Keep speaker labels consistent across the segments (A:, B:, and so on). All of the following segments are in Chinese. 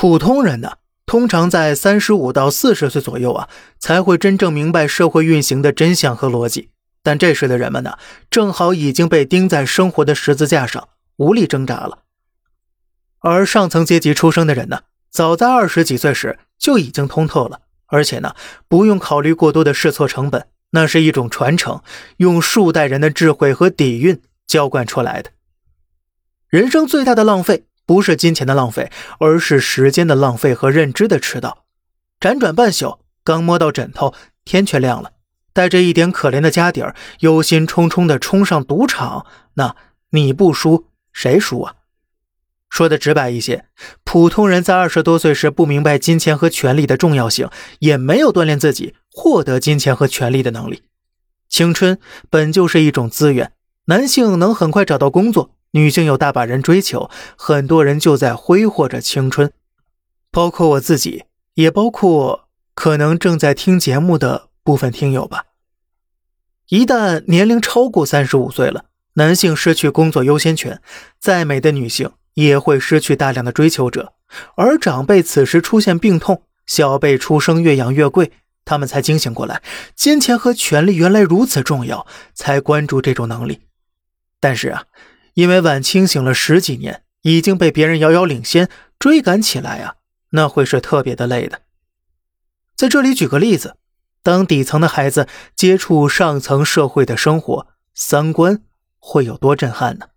A: 普通人呢，通常在三十五到四十岁左右啊，才会真正明白社会运行的真相和逻辑。但这时的人们呢，正好已经被钉在生活的十字架上，无力挣扎了。而上层阶级出生的人呢，早在二十几岁时就已经通透了，而且呢，不用考虑过多的试错成本，那是一种传承，用数代人的智慧和底蕴浇灌出来的。人生最大的浪费。不是金钱的浪费，而是时间的浪费和认知的迟到。辗转半宿，刚摸到枕头，天却亮了。带着一点可怜的家底儿，忧心忡忡地冲上赌场，那你不输谁输啊？说的直白一些，普通人在二十多岁时不明白金钱和权力的重要性，也没有锻炼自己获得金钱和权力的能力。青春本就是一种资源，男性能很快找到工作。女性有大把人追求，很多人就在挥霍着青春，包括我自己，也包括可能正在听节目的部分听友吧。一旦年龄超过三十五岁了，男性失去工作优先权，再美的女性也会失去大量的追求者。而长辈此时出现病痛，小辈出生越养越贵，他们才惊醒过来，金钱和权力原来如此重要，才关注这种能力。但是啊。因为晚清醒了十几年，已经被别人遥遥领先，追赶起来啊，那会是特别的累的。在这里举个例子，当底层的孩子接触上层社会的生活，三观会有多震撼呢？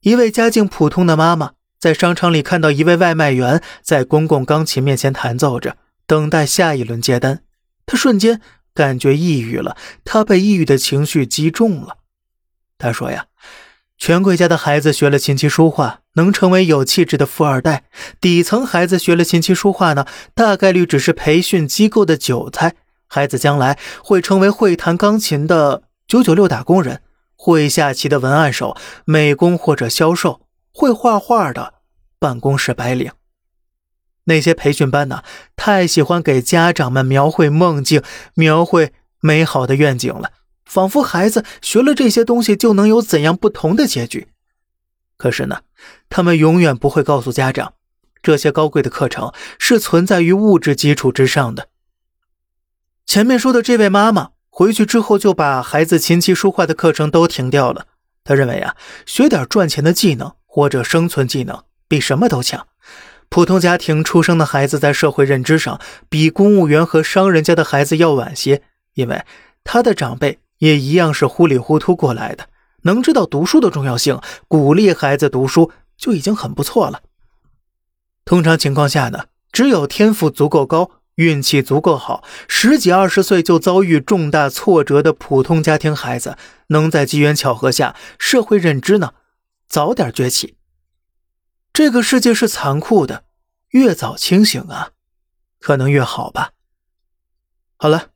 A: 一位家境普通的妈妈在商场里看到一位外卖员在公共钢琴面前弹奏着，等待下一轮接单，她瞬间感觉抑郁了，她被抑郁的情绪击中了。她说呀。权贵家的孩子学了琴棋书画，能成为有气质的富二代；底层孩子学了琴棋书画呢，大概率只是培训机构的韭菜。孩子将来会成为会弹钢琴的九九六打工人，会下棋的文案手、美工或者销售，会画画的办公室白领。那些培训班呢，太喜欢给家长们描绘梦境，描绘美好的愿景了。仿佛孩子学了这些东西就能有怎样不同的结局，可是呢，他们永远不会告诉家长，这些高贵的课程是存在于物质基础之上的。前面说的这位妈妈回去之后就把孩子琴棋书画的课程都停掉了。她认为啊，学点赚钱的技能或者生存技能比什么都强。普通家庭出生的孩子在社会认知上比公务员和商人家的孩子要晚些，因为他的长辈。也一样是糊里糊涂过来的，能知道读书的重要性，鼓励孩子读书就已经很不错了。通常情况下呢，只有天赋足够高、运气足够好，十几二十岁就遭遇重大挫折的普通家庭孩子，能在机缘巧合下，社会认知呢早点崛起。这个世界是残酷的，越早清醒啊，可能越好吧。好了。